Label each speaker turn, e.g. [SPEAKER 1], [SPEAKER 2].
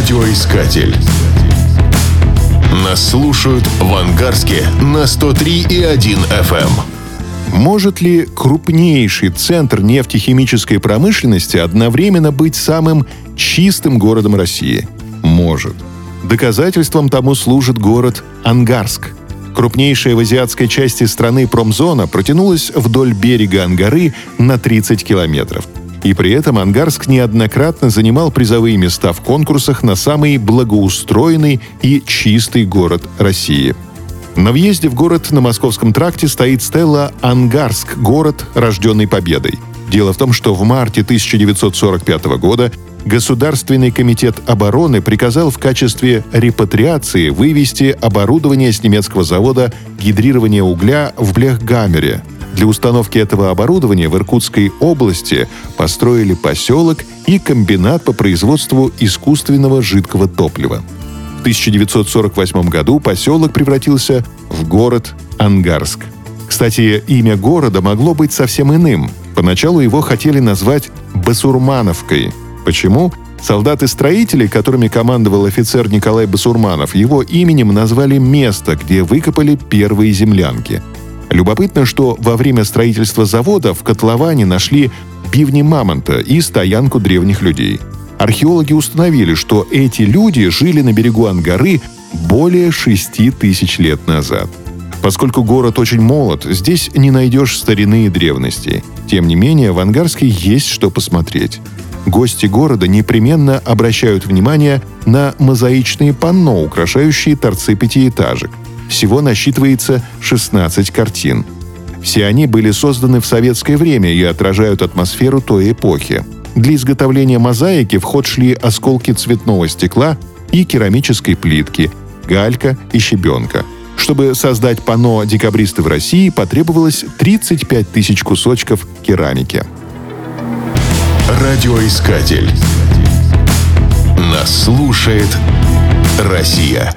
[SPEAKER 1] Радиоискатель. Нас слушают в Ангарске на 103,1 FM.
[SPEAKER 2] Может ли крупнейший центр нефтехимической промышленности одновременно быть самым чистым городом России? Может. Доказательством тому служит город Ангарск. Крупнейшая в азиатской части страны промзона протянулась вдоль берега Ангары на 30 километров. И при этом Ангарск неоднократно занимал призовые места в конкурсах на самый благоустроенный и чистый город России. На въезде в город на Московском тракте стоит стелла «Ангарск. Город, рожденный победой». Дело в том, что в марте 1945 года Государственный комитет обороны приказал в качестве репатриации вывести оборудование с немецкого завода гидрирования угля в Блехгамере. Для установки этого оборудования в Иркутской области построили поселок и комбинат по производству искусственного жидкого топлива. В 1948 году поселок превратился в город Ангарск. Кстати, имя города могло быть совсем иным. Поначалу его хотели назвать Басурмановкой. Почему? Солдаты-строители, которыми командовал офицер Николай Басурманов, его именем назвали место, где выкопали первые землянки. Любопытно, что во время строительства завода в котловане нашли бивни мамонта и стоянку древних людей. Археологи установили, что эти люди жили на берегу Ангары более 6 тысяч лет назад. Поскольку город очень молод, здесь не найдешь старины и древности. Тем не менее, в Ангарске есть что посмотреть. Гости города непременно обращают внимание на мозаичные панно, украшающие торцы пятиэтажек. Всего насчитывается 16 картин. Все они были созданы в советское время и отражают атмосферу той эпохи. Для изготовления мозаики в ход шли осколки цветного стекла и керамической плитки, галька и щебенка. Чтобы создать панно «Декабристы в России» потребовалось 35 тысяч кусочков керамики.
[SPEAKER 1] Радиоискатель. Нас слушает Россия.